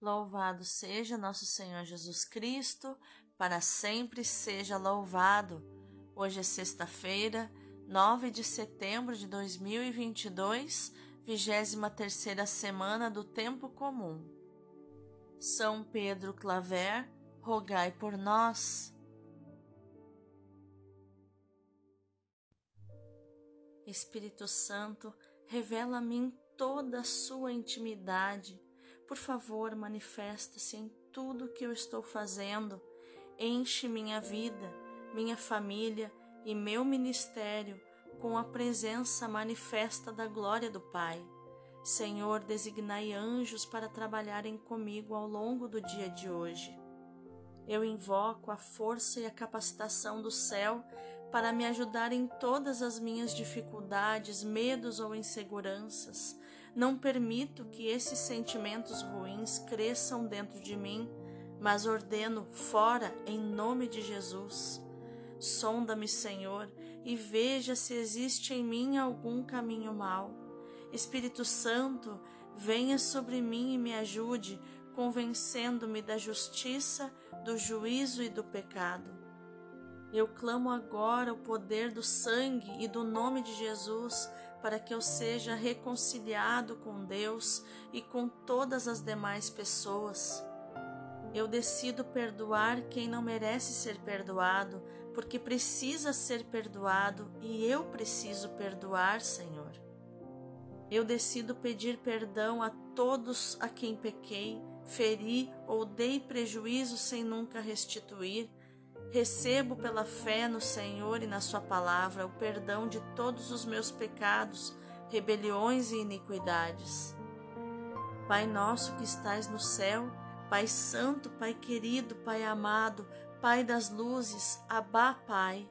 Louvado seja nosso Senhor Jesus Cristo, para sempre seja louvado. Hoje é sexta-feira, 9 de setembro de 2022, 23 semana do Tempo Comum. São Pedro Claver, rogai por nós. Espírito Santo, revela a mim toda a sua intimidade por favor, manifesta-se em tudo que eu estou fazendo. Enche minha vida, minha família e meu ministério com a presença manifesta da glória do Pai. Senhor, designai anjos para trabalharem comigo ao longo do dia de hoje. Eu invoco a força e a capacitação do céu para me ajudar em todas as minhas dificuldades, medos ou inseguranças. Não permito que esses sentimentos ruins cresçam dentro de mim, mas ordeno fora em nome de Jesus. Sonda-me, Senhor, e veja se existe em mim algum caminho mau. Espírito Santo, venha sobre mim e me ajude, convencendo-me da justiça, do juízo e do pecado. Eu clamo agora o poder do sangue e do nome de Jesus para que eu seja reconciliado com Deus e com todas as demais pessoas. Eu decido perdoar quem não merece ser perdoado, porque precisa ser perdoado e eu preciso perdoar, Senhor. Eu decido pedir perdão a todos a quem pequei, feri ou dei prejuízo sem nunca restituir Recebo pela fé no Senhor e na Sua palavra o perdão de todos os meus pecados, rebeliões e iniquidades. Pai nosso que estais no céu, Pai Santo, Pai querido, Pai amado, Pai das luzes, Abá, Pai.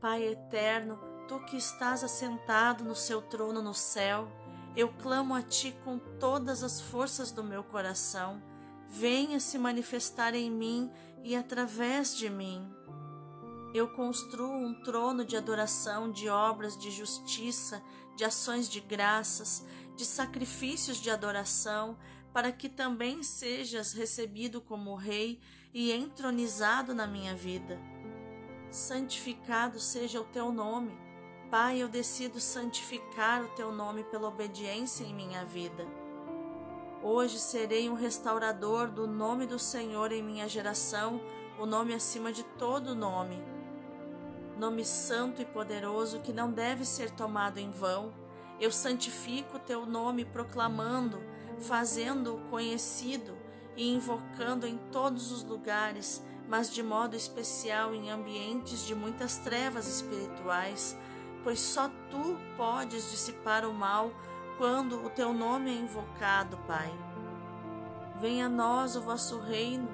Pai eterno, Tu que estás assentado no seu trono no céu, eu clamo a Ti com todas as forças do meu coração. Venha se manifestar em mim e através de mim. Eu construo um trono de adoração, de obras de justiça, de ações de graças, de sacrifícios de adoração, para que também sejas recebido como Rei e entronizado na minha vida. Santificado seja o teu nome. Pai, eu decido santificar o teu nome pela obediência em minha vida. Hoje serei um restaurador do nome do Senhor em minha geração, o nome acima de todo nome. Nome santo e poderoso que não deve ser tomado em vão. Eu santifico teu nome proclamando, fazendo-o conhecido e invocando em todos os lugares, mas de modo especial em ambientes de muitas trevas espirituais, pois só tu podes dissipar o mal quando o teu nome é invocado, Pai. Venha a nós o vosso reino,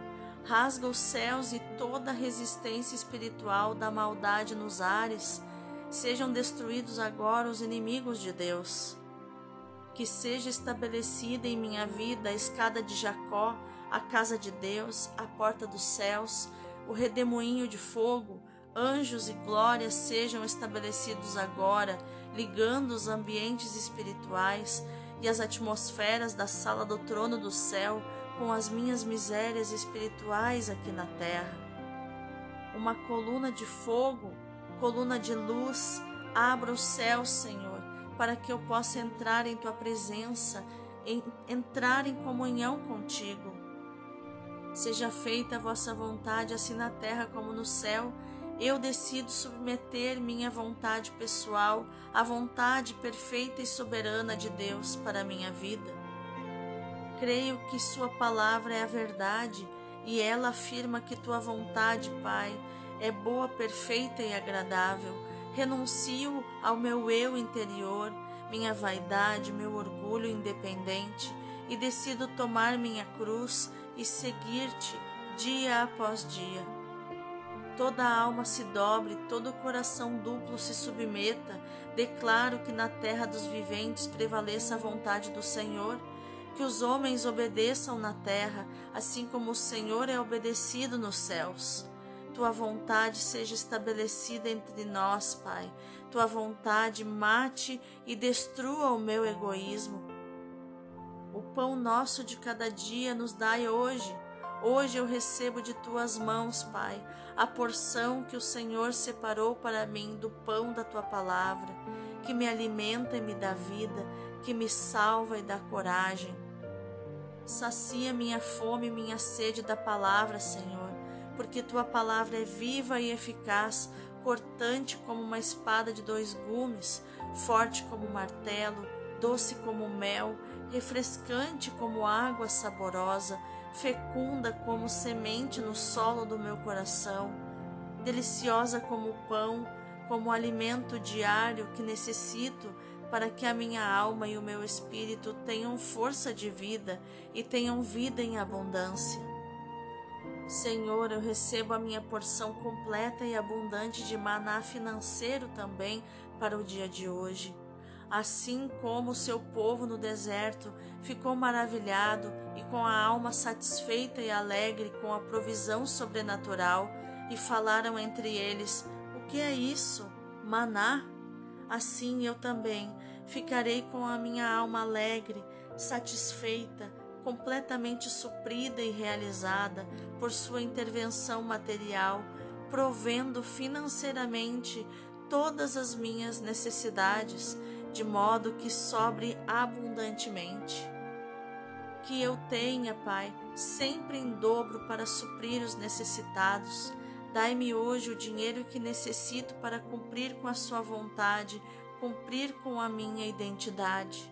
rasga os céus e toda a resistência espiritual da maldade nos ares, sejam destruídos agora os inimigos de Deus. Que seja estabelecida em minha vida a escada de Jacó, a casa de Deus, a porta dos céus, o redemoinho de fogo, anjos e glórias sejam estabelecidos agora, ligando os ambientes espirituais e as atmosferas da sala do trono do céu com as minhas misérias espirituais aqui na terra. Uma coluna de fogo, coluna de luz, abra o céu, Senhor, para que eu possa entrar em tua presença, em, entrar em comunhão contigo. Seja feita a vossa vontade, assim na terra como no céu eu decido submeter minha vontade pessoal à vontade perfeita e soberana de Deus para minha vida. Creio que Sua palavra é a verdade e ela afirma que Tua vontade, Pai, é boa, perfeita e agradável. Renuncio ao meu eu interior, minha vaidade, meu orgulho independente e decido tomar minha cruz e seguir-te dia após dia toda a alma se dobre, todo o coração duplo se submeta. Declaro que na terra dos viventes prevaleça a vontade do Senhor, que os homens obedeçam na terra, assim como o Senhor é obedecido nos céus. Tua vontade seja estabelecida entre nós, Pai. Tua vontade mate e destrua o meu egoísmo. O pão nosso de cada dia nos dai hoje. Hoje eu recebo de tuas mãos, Pai, a porção que o Senhor separou para mim do pão da tua palavra, que me alimenta e me dá vida, que me salva e dá coragem. Sacia minha fome e minha sede da palavra, Senhor, porque tua palavra é viva e eficaz, cortante como uma espada de dois gumes, forte como um martelo, doce como mel, refrescante como água saborosa, fecunda como semente no solo do meu coração, deliciosa como pão, como alimento diário que necessito para que a minha alma e o meu espírito tenham força de vida e tenham vida em abundância. Senhor, eu recebo a minha porção completa e abundante de maná financeiro também para o dia de hoje. Assim como seu povo no deserto ficou maravilhado e com a alma satisfeita e alegre com a provisão sobrenatural, e falaram entre eles: O que é isso? Maná? Assim eu também ficarei com a minha alma alegre, satisfeita, completamente suprida e realizada por sua intervenção material, provendo financeiramente todas as minhas necessidades, de modo que sobre abundantemente. Que eu tenha, Pai, sempre em dobro para suprir os necessitados. Dai-me hoje o dinheiro que necessito para cumprir com a Sua vontade, cumprir com a minha identidade.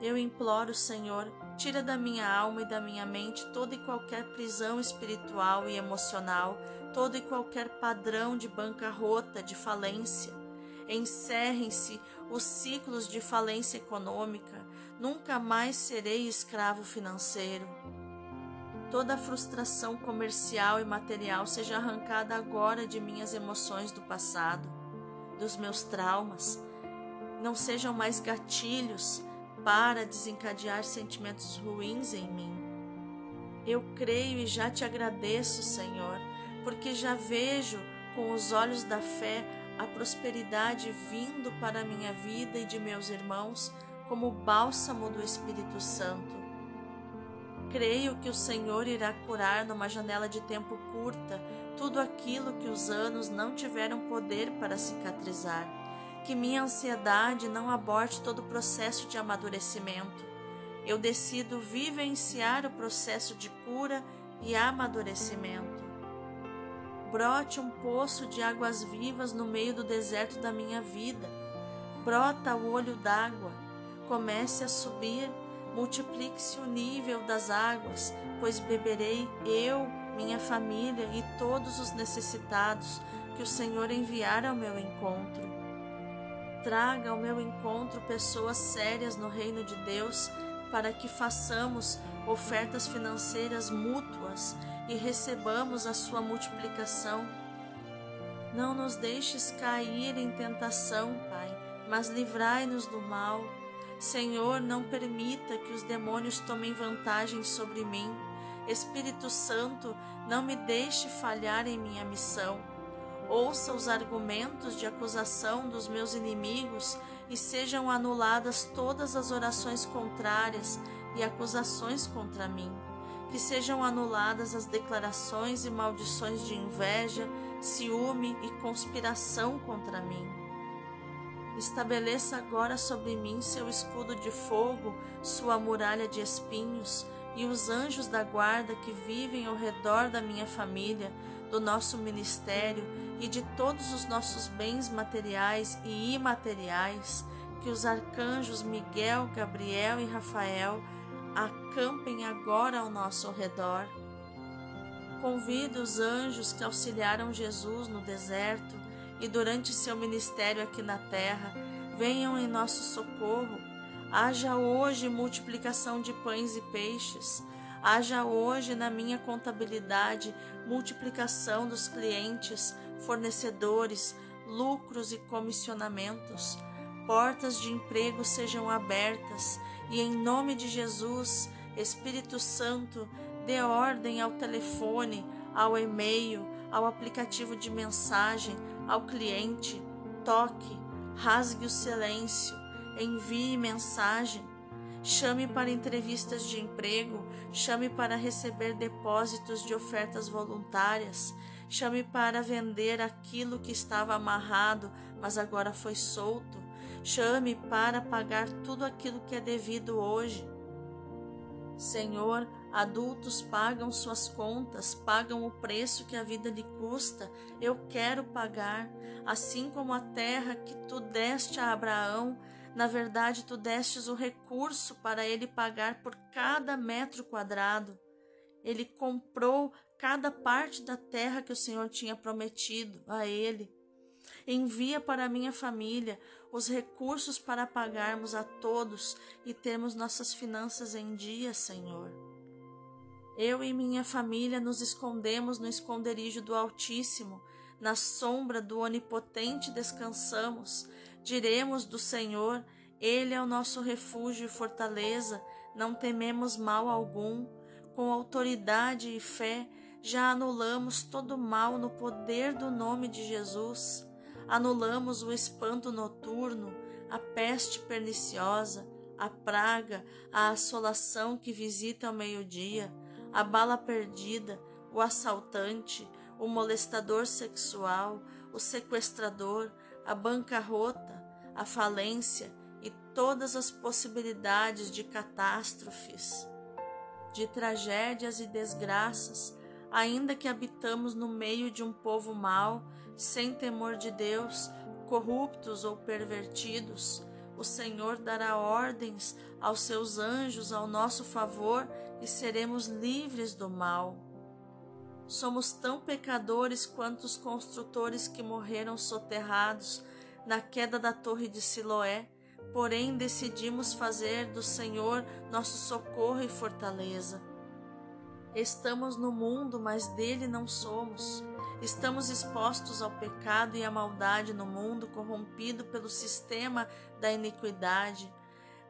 Eu imploro, Senhor, tira da minha alma e da minha mente toda e qualquer prisão espiritual e emocional, todo e qualquer padrão de bancarrota, de falência. Encerrem-se os ciclos de falência econômica, nunca mais serei escravo financeiro. Toda frustração comercial e material seja arrancada agora de minhas emoções do passado, dos meus traumas. Não sejam mais gatilhos para desencadear sentimentos ruins em mim. Eu creio e já te agradeço, Senhor, porque já vejo com os olhos da fé a prosperidade vindo para a minha vida e de meus irmãos como bálsamo do Espírito Santo. Creio que o Senhor irá curar numa janela de tempo curta tudo aquilo que os anos não tiveram poder para cicatrizar que minha ansiedade não aborte todo o processo de amadurecimento. Eu decido vivenciar o processo de cura e amadurecimento. Brote um poço de águas vivas no meio do deserto da minha vida. Brota o olho d'água. Comece a subir. Multiplique-se o nível das águas, pois beberei eu, minha família e todos os necessitados que o Senhor enviar ao meu encontro traga ao meu encontro pessoas sérias no reino de Deus para que façamos ofertas financeiras mútuas e recebamos a sua multiplicação. Não nos deixes cair em tentação, Pai, mas livrai-nos do mal. Senhor, não permita que os demônios tomem vantagem sobre mim. Espírito Santo, não me deixe falhar em minha missão. Ouça os argumentos de acusação dos meus inimigos e sejam anuladas todas as orações contrárias e acusações contra mim. Que sejam anuladas as declarações e maldições de inveja, ciúme e conspiração contra mim. Estabeleça agora sobre mim seu escudo de fogo, sua muralha de espinhos, e os anjos da guarda que vivem ao redor da minha família, do nosso ministério e de todos os nossos bens materiais e imateriais, que os arcanjos Miguel, Gabriel e Rafael acampem agora ao nosso redor. Convido os anjos que auxiliaram Jesus no deserto e durante seu ministério aqui na terra, venham em nosso socorro. Haja hoje multiplicação de pães e peixes Haja hoje na minha contabilidade multiplicação dos clientes, fornecedores, lucros e comissionamentos. Portas de emprego sejam abertas e, em nome de Jesus, Espírito Santo, dê ordem ao telefone, ao e-mail, ao aplicativo de mensagem, ao cliente. Toque, rasgue o silêncio, envie mensagem chame para entrevistas de emprego, chame para receber depósitos de ofertas voluntárias, chame para vender aquilo que estava amarrado, mas agora foi solto, chame para pagar tudo aquilo que é devido hoje. Senhor, adultos pagam suas contas, pagam o preço que a vida lhe custa. Eu quero pagar, assim como a terra que tu deste a Abraão, na verdade, tu destes o recurso para ele pagar por cada metro quadrado. Ele comprou cada parte da terra que o Senhor tinha prometido a ele. Envia para minha família os recursos para pagarmos a todos e termos nossas finanças em dia, Senhor. Eu e minha família nos escondemos no esconderijo do Altíssimo, na sombra do Onipotente descansamos. Diremos do Senhor: Ele é o nosso refúgio e fortaleza, não tememos mal algum. Com autoridade e fé, já anulamos todo mal no poder do nome de Jesus. Anulamos o espanto noturno, a peste perniciosa, a praga, a assolação que visita ao meio-dia, a bala perdida, o assaltante, o molestador sexual, o sequestrador, a bancarrota, a falência e todas as possibilidades de catástrofes, de tragédias e desgraças, ainda que habitamos no meio de um povo mau, sem temor de Deus, corruptos ou pervertidos, o Senhor dará ordens aos seus anjos ao nosso favor e seremos livres do mal. Somos tão pecadores quanto os construtores que morreram soterrados na queda da torre de Siloé, porém decidimos fazer do Senhor nosso socorro e fortaleza. Estamos no mundo, mas dele não somos. Estamos expostos ao pecado e à maldade no mundo corrompido pelo sistema da iniquidade,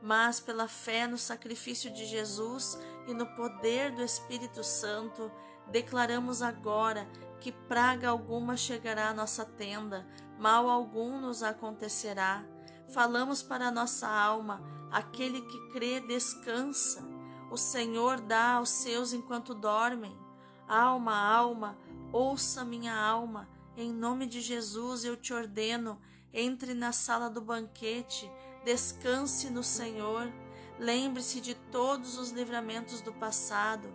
mas pela fé no sacrifício de Jesus e no poder do Espírito Santo, declaramos agora que praga alguma chegará à nossa tenda, mal algum nos acontecerá. Falamos para nossa alma, aquele que crê descansa o Senhor dá aos seus enquanto dormem. Alma, alma, ouça minha alma, em nome de Jesus eu te ordeno, entre na sala do banquete, descanse no Senhor, lembre-se de todos os livramentos do passado,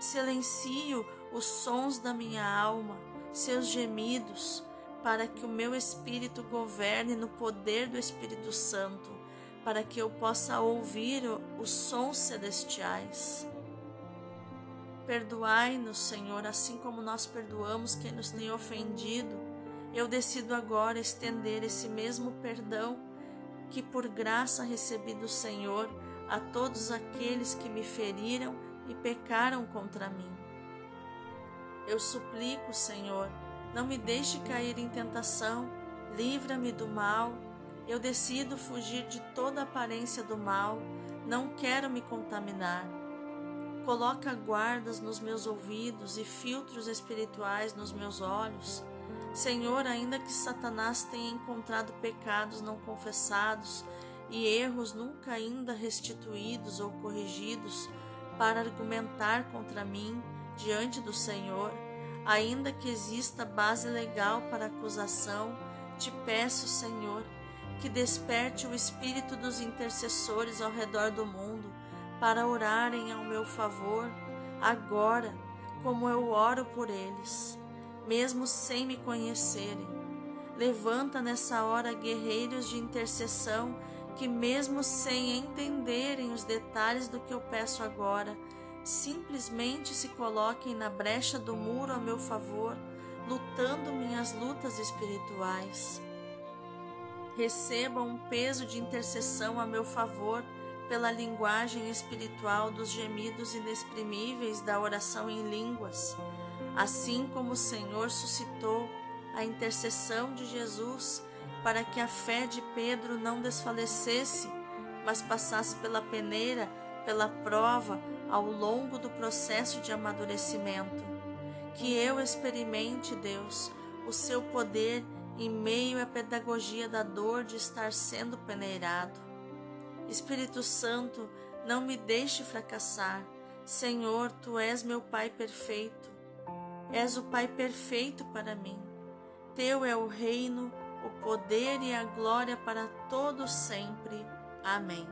silencio os sons da minha alma, seus gemidos, para que o meu espírito governe no poder do Espírito Santo para que eu possa ouvir os sons celestiais. Perdoai-nos, Senhor, assim como nós perdoamos quem nos tem ofendido. Eu decido agora estender esse mesmo perdão que por graça recebi do Senhor a todos aqueles que me feriram e pecaram contra mim. Eu suplico, Senhor, não me deixe cair em tentação, livra-me do mal eu decido fugir de toda aparência do mal, não quero me contaminar. Coloca guardas nos meus ouvidos e filtros espirituais nos meus olhos. Senhor, ainda que Satanás tenha encontrado pecados não confessados e erros nunca ainda restituídos ou corrigidos para argumentar contra mim diante do Senhor, ainda que exista base legal para acusação, te peço, Senhor, que desperte o espírito dos intercessores ao redor do mundo para orarem ao meu favor, agora, como eu oro por eles, mesmo sem me conhecerem. Levanta nessa hora guerreiros de intercessão que, mesmo sem entenderem os detalhes do que eu peço agora, simplesmente se coloquem na brecha do muro a meu favor, lutando minhas lutas espirituais recebam um peso de intercessão a meu favor pela linguagem espiritual dos gemidos inexprimíveis da oração em línguas, assim como o Senhor suscitou a intercessão de Jesus para que a fé de Pedro não desfalecesse, mas passasse pela peneira, pela prova, ao longo do processo de amadurecimento. Que eu experimente, Deus, o seu poder em meio à pedagogia da dor de estar sendo peneirado. Espírito Santo, não me deixe fracassar. Senhor, tu és meu Pai perfeito. És o Pai perfeito para mim. Teu é o reino, o poder e a glória para todos sempre. Amém.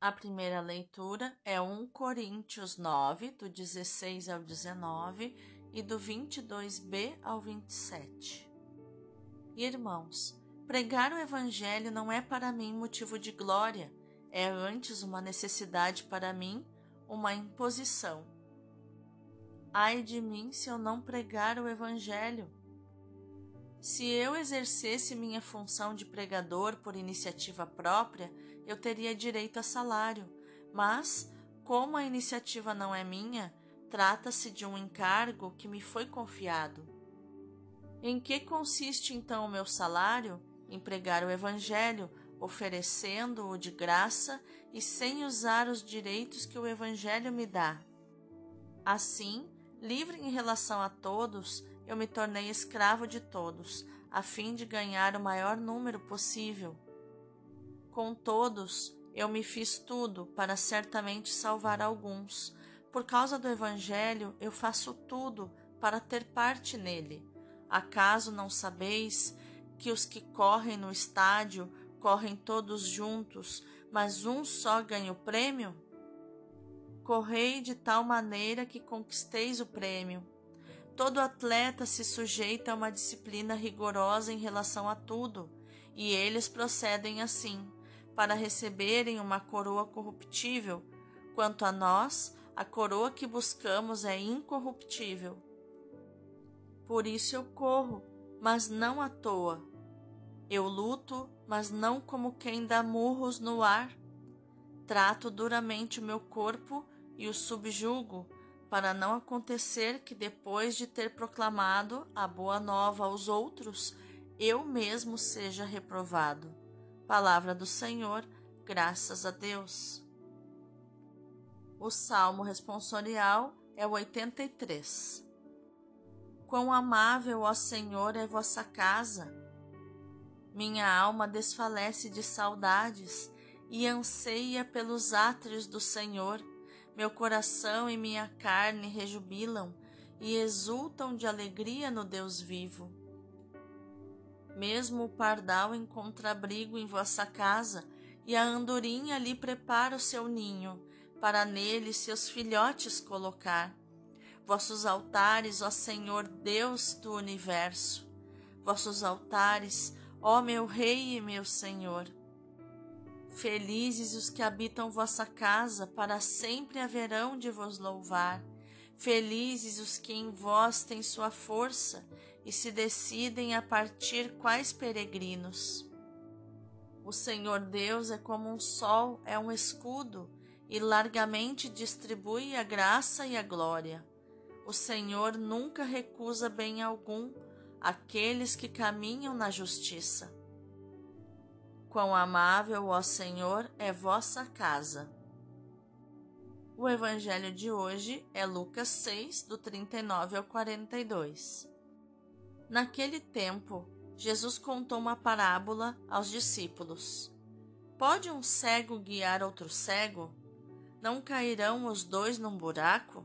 A primeira leitura é 1 Coríntios 9, do 16 ao 19 e do 22b ao 27. Irmãos, pregar o Evangelho não é para mim motivo de glória, é antes uma necessidade para mim, uma imposição. Ai de mim se eu não pregar o Evangelho. Se eu exercesse minha função de pregador por iniciativa própria, eu teria direito a salário, mas, como a iniciativa não é minha, trata-se de um encargo que me foi confiado. Em que consiste então o meu salário? Em pregar o Evangelho, oferecendo-o de graça e sem usar os direitos que o Evangelho me dá. Assim, livre em relação a todos, eu me tornei escravo de todos, a fim de ganhar o maior número possível. Com todos, eu me fiz tudo para certamente salvar alguns. Por causa do Evangelho, eu faço tudo para ter parte nele. Acaso não sabeis que os que correm no estádio correm todos juntos, mas um só ganha o prêmio? Correi de tal maneira que conquisteis o prêmio. Todo atleta se sujeita a uma disciplina rigorosa em relação a tudo, e eles procedem assim para receberem uma coroa corruptível. Quanto a nós, a coroa que buscamos é incorruptível. Por isso eu corro, mas não à toa. Eu luto, mas não como quem dá murros no ar. Trato duramente o meu corpo e o subjugo, para não acontecer que depois de ter proclamado a boa nova aos outros, eu mesmo seja reprovado. Palavra do Senhor, graças a Deus. O salmo responsorial é o 83. Quão amável, ó Senhor, é vossa casa! Minha alma desfalece de saudades e anseia pelos átrios do Senhor. Meu coração e minha carne rejubilam e exultam de alegria no Deus vivo. Mesmo o pardal encontra abrigo em vossa casa, e a andorinha lhe prepara o seu ninho, para nele seus filhotes colocar. Vossos altares, ó Senhor Deus do universo, vossos altares, ó meu Rei e meu Senhor. Felizes os que habitam vossa casa, para sempre haverão de vos louvar. Felizes os que em vós têm sua força e se decidem a partir quais peregrinos. O Senhor Deus é como um sol, é um escudo, e largamente distribui a graça e a glória. O Senhor nunca recusa bem algum àqueles que caminham na justiça. Quão amável, ó Senhor, é vossa casa. O evangelho de hoje é Lucas 6, do 39 ao 42. Naquele tempo, Jesus contou uma parábola aos discípulos. Pode um cego guiar outro cego? Não cairão os dois num buraco?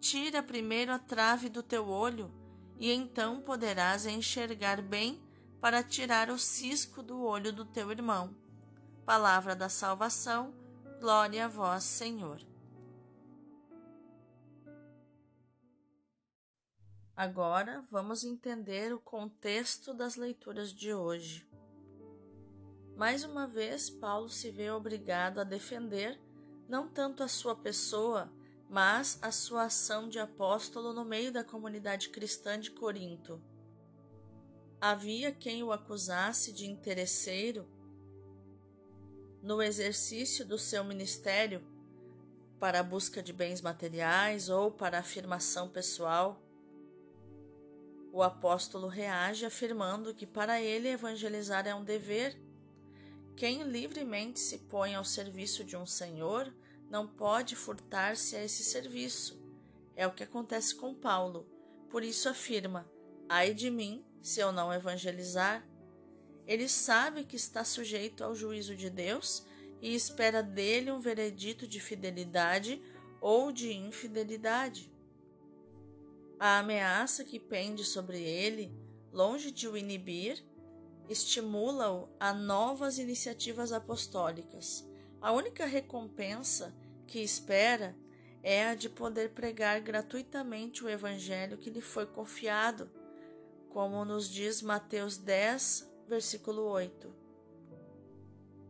tira primeiro a trave do teu olho, e então poderás enxergar bem para tirar o cisco do olho do teu irmão. Palavra da salvação, glória a vós, Senhor. Agora vamos entender o contexto das leituras de hoje. Mais uma vez, Paulo se vê obrigado a defender não tanto a sua pessoa, mas a sua ação de apóstolo no meio da comunidade cristã de Corinto. havia quem o acusasse de interesseiro no exercício do seu ministério para a busca de bens materiais ou para afirmação pessoal, o apóstolo reage afirmando que para ele evangelizar é um dever. Quem livremente se põe ao serviço de um senhor não pode furtar-se a esse serviço. É o que acontece com Paulo. Por isso afirma: Ai de mim, se eu não evangelizar. Ele sabe que está sujeito ao juízo de Deus e espera dele um veredito de fidelidade ou de infidelidade. A ameaça que pende sobre ele, longe de o inibir, estimula-o a novas iniciativas apostólicas. A única recompensa que espera é a de poder pregar gratuitamente o evangelho que lhe foi confiado, como nos diz Mateus 10, versículo 8.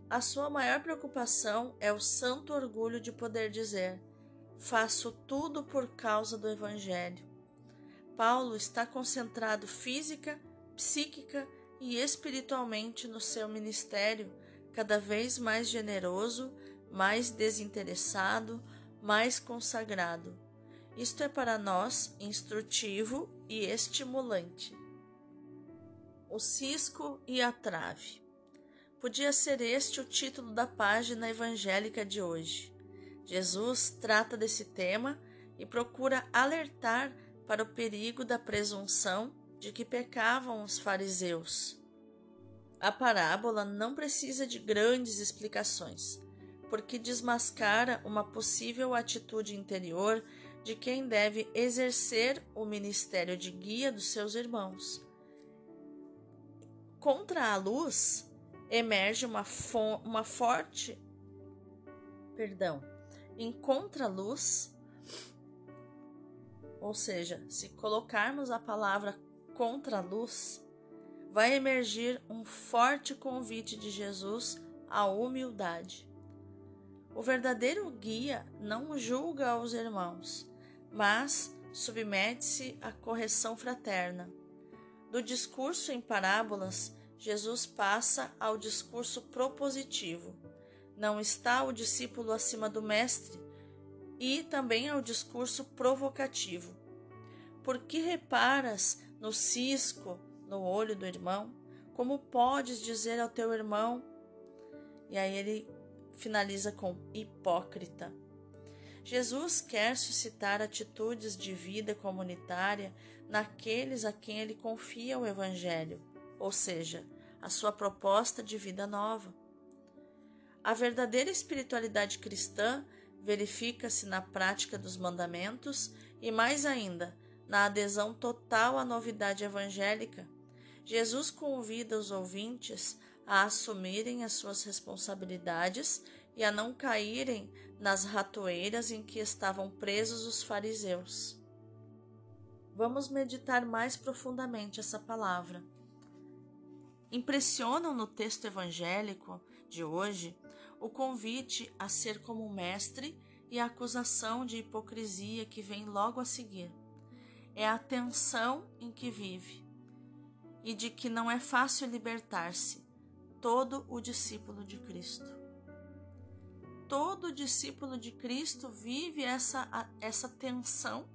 A sua maior preocupação é o santo orgulho de poder dizer: Faço tudo por causa do evangelho. Paulo está concentrado física, psíquica e espiritualmente no seu ministério, cada vez mais generoso, mais desinteressado, mais consagrado. Isto é para nós instrutivo e estimulante. O cisco e a trave. Podia ser este o título da página evangélica de hoje. Jesus trata desse tema e procura alertar para o perigo da presunção de que pecavam os fariseus. A parábola não precisa de grandes explicações, porque desmascara uma possível atitude interior de quem deve exercer o ministério de guia dos seus irmãos. Contra a luz emerge uma, uma forte. Perdão. Em contra-luz ou seja, se colocarmos a palavra contra a luz, vai emergir um forte convite de Jesus à humildade. O verdadeiro guia não julga os irmãos, mas submete-se à correção fraterna. Do discurso em parábolas, Jesus passa ao discurso propositivo. Não está o discípulo acima do mestre, e também ao discurso provocativo. Por que reparas no cisco no olho do irmão? Como podes dizer ao teu irmão? E aí ele finaliza com hipócrita. Jesus quer suscitar atitudes de vida comunitária naqueles a quem ele confia o Evangelho, ou seja, a sua proposta de vida nova. A verdadeira espiritualidade cristã verifica-se na prática dos mandamentos e, mais ainda, na adesão total à novidade evangélica. Jesus convida os ouvintes a assumirem as suas responsabilidades e a não caírem nas ratoeiras em que estavam presos os fariseus. Vamos meditar mais profundamente essa palavra. Impressionam no texto evangélico de hoje o convite a ser como mestre e a acusação de hipocrisia que vem logo a seguir. É a tensão em que vive e de que não é fácil libertar-se todo o discípulo de Cristo. Todo discípulo de Cristo vive essa, essa tensão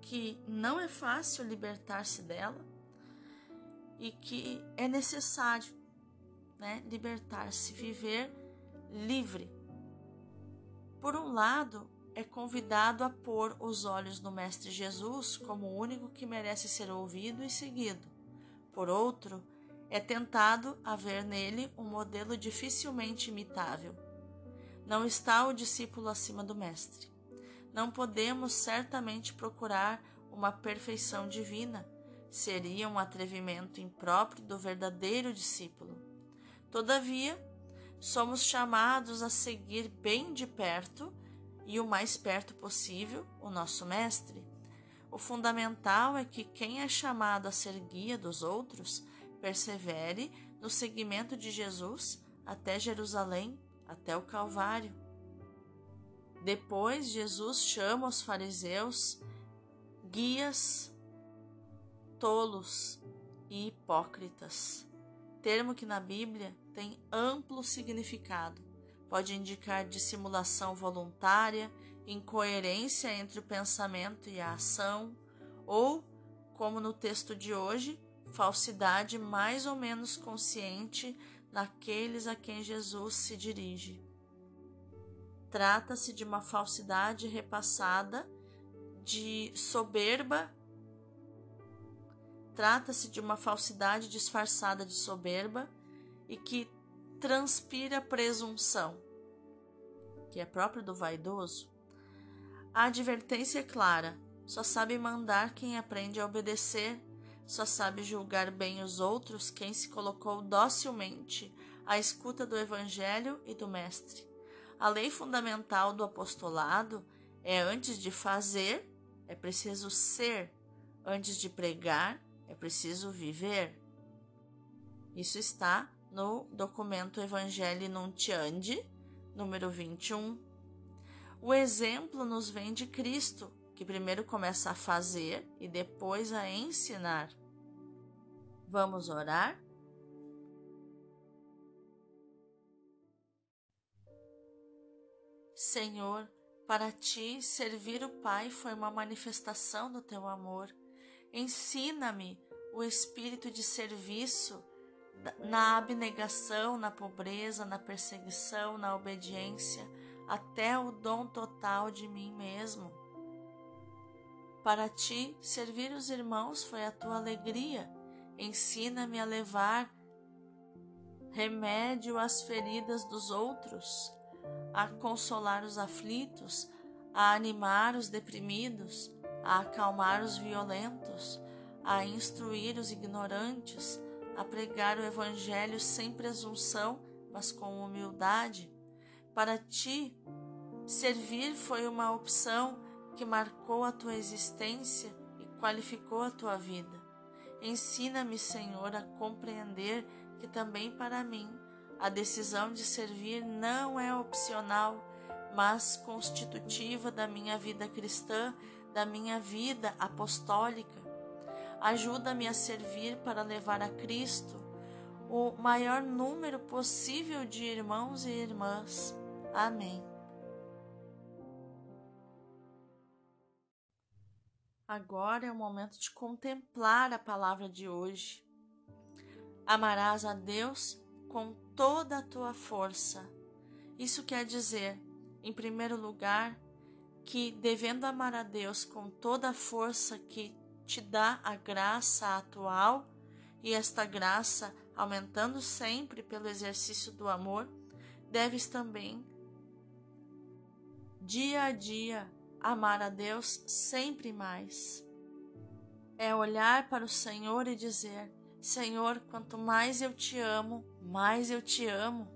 que não é fácil libertar-se dela e que é necessário né, libertar-se, viver livre. Por um lado, é convidado a pôr os olhos no Mestre Jesus como o único que merece ser ouvido e seguido. Por outro, é tentado a ver nele um modelo dificilmente imitável. Não está o discípulo acima do Mestre. Não podemos certamente procurar uma perfeição divina. Seria um atrevimento impróprio do verdadeiro discípulo. Todavia, somos chamados a seguir bem de perto e o mais perto possível o nosso Mestre. O fundamental é que quem é chamado a ser guia dos outros persevere no seguimento de Jesus até Jerusalém, até o Calvário. Depois, Jesus chama os fariseus guias tolos e hipócritas. Termo que na Bíblia tem amplo significado. Pode indicar dissimulação voluntária, incoerência entre o pensamento e a ação, ou, como no texto de hoje, falsidade mais ou menos consciente naqueles a quem Jesus se dirige. Trata-se de uma falsidade repassada, de soberba. Trata-se de uma falsidade disfarçada de soberba e que transpira presunção, que é próprio do vaidoso. A advertência é clara: só sabe mandar quem aprende a obedecer, só sabe julgar bem os outros quem se colocou docilmente à escuta do Evangelho e do Mestre. A lei fundamental do apostolado é antes de fazer, é preciso ser, antes de pregar, é preciso viver. Isso está no documento Evangelii Nuntiandi, número 21. O exemplo nos vem de Cristo, que primeiro começa a fazer e depois a ensinar. Vamos orar? Senhor, para ti servir o Pai foi uma manifestação do teu amor. Ensina-me o espírito de serviço na abnegação, na pobreza, na perseguição, na obediência, até o dom total de mim mesmo. Para ti, servir os irmãos foi a tua alegria. Ensina-me a levar remédio às feridas dos outros a consolar os aflitos, a animar os deprimidos, a acalmar os violentos, a instruir os ignorantes, a pregar o Evangelho sem presunção, mas com humildade. Para ti, servir foi uma opção que marcou a tua existência e qualificou a tua vida. Ensina-me, Senhor, a compreender que também para mim a decisão de servir não é opcional, mas constitutiva da minha vida cristã, da minha vida apostólica. Ajuda-me a servir para levar a Cristo o maior número possível de irmãos e irmãs. Amém. Agora é o momento de contemplar a palavra de hoje. Amarás a Deus com toda a tua força. Isso quer dizer, em primeiro lugar, que devendo amar a Deus com toda a força que te dá a graça atual, e esta graça aumentando sempre pelo exercício do amor, deves também, dia a dia, amar a Deus sempre mais. É olhar para o Senhor e dizer: Senhor, quanto mais eu te amo, mais eu te amo.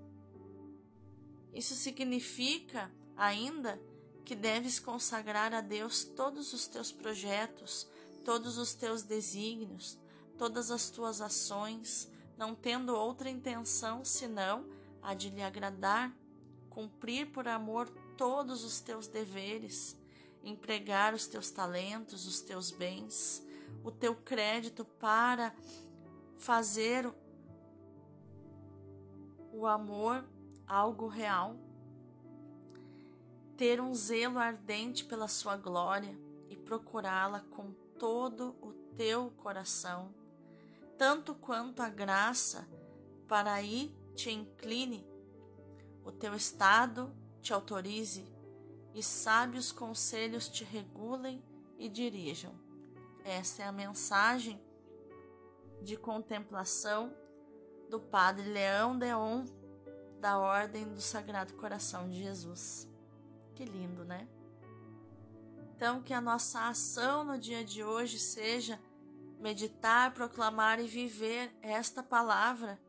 Isso significa ainda que deves consagrar a Deus todos os teus projetos, todos os teus desígnios, todas as tuas ações, não tendo outra intenção senão a de lhe agradar, cumprir por amor todos os teus deveres, empregar os teus talentos, os teus bens, o teu crédito para fazer o amor algo real, ter um zelo ardente pela sua glória e procurá-la com todo o teu coração, tanto quanto a graça para aí te incline, o teu estado te autorize e sábios conselhos te regulem e dirijam. Essa é a mensagem de contemplação do Padre Leão Deon, da Ordem do Sagrado Coração de Jesus. Que lindo, né? Então, que a nossa ação no dia de hoje seja meditar, proclamar e viver esta palavra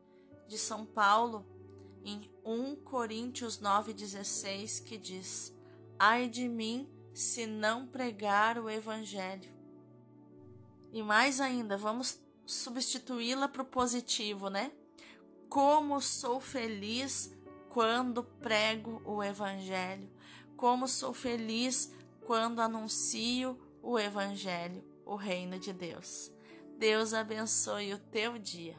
de São Paulo em 1 Coríntios 9,16, que diz: Ai de mim se não pregar o Evangelho. E mais ainda, vamos substituí-la para o positivo, né? Como sou feliz quando prego o Evangelho, como sou feliz quando anuncio o Evangelho, o reino de Deus. Deus abençoe o teu dia.